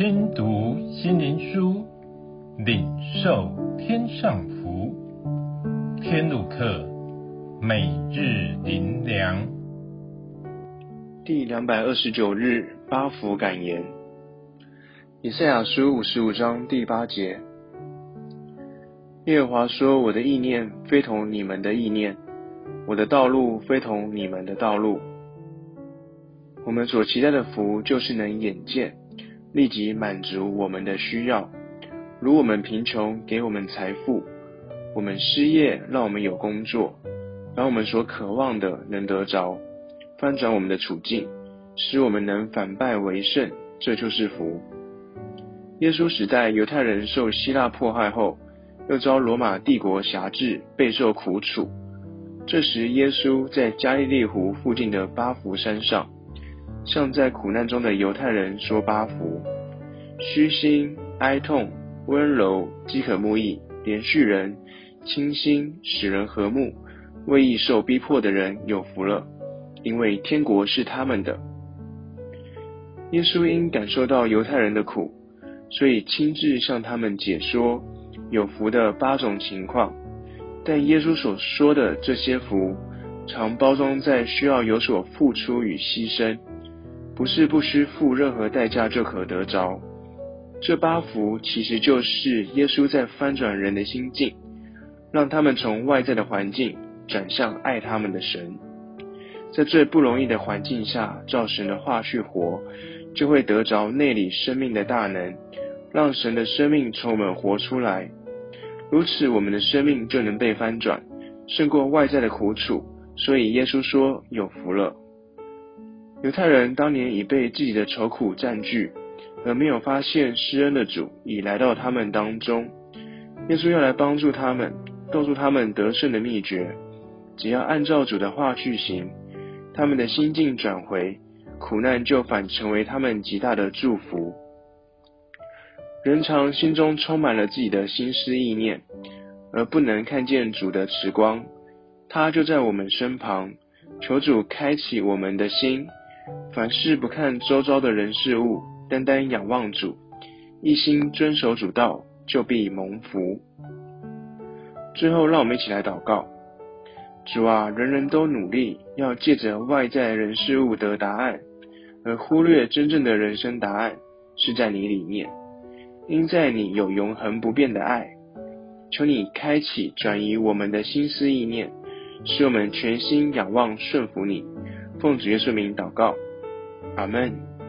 听读心灵书，领受天上福。天路客，每日灵粮，第两百二十九日八福感言。以赛亚书五十五章第八节：耶和华说：“我的意念非同你们的意念，我的道路非同你们的道路。”我们所期待的福，就是能眼见，立即满足我们的需要。如我们贫穷，给我们财富；我们失业，让我们有工作；把我们所渴望的能得着，翻转我们的处境，使我们能反败为胜，这就是福。耶稣时代，犹太人受希腊迫害后，又遭罗马帝国辖制，备受苦楚。这时，耶稣在加利利湖附近的巴弗山上。向在苦难中的犹太人说八福：虚心、哀痛、温柔、饥渴慕义、怜恤人、清心、使人和睦、为义受逼迫的人有福了，因为天国是他们的。耶稣因感受到犹太人的苦，所以亲自向他们解说有福的八种情况。但耶稣所说的这些福，常包装在需要有所付出与牺牲。不是不需付任何代价就可得着。这八福其实就是耶稣在翻转人的心境，让他们从外在的环境转向爱他们的神。在最不容易的环境下，照神的话去活，就会得着内里生命的大能，让神的生命从我们活出来。如此，我们的生命就能被翻转，胜过外在的苦楚。所以耶稣说：“有福了。”犹太人当年已被自己的愁苦占据，而没有发现施恩的主已来到他们当中。耶稣要来帮助他们，告诉他们得胜的秘诀。只要按照主的话去行，他们的心境转回，苦难就反成为他们极大的祝福。人常心中充满了自己的心思意念，而不能看见主的慈光。他就在我们身旁，求主开启我们的心。凡事不看周遭的人事物，单单仰望主，一心遵守主道，就必蒙福。最后，让我们一起来祷告：主啊，人人都努力要借着外在人事物得答案，而忽略真正的人生答案是在你里面，因在你有永恒不变的爱。求你开启转移我们的心思意念，使我们全心仰望顺服你。奉主耶稣名祷告，阿门。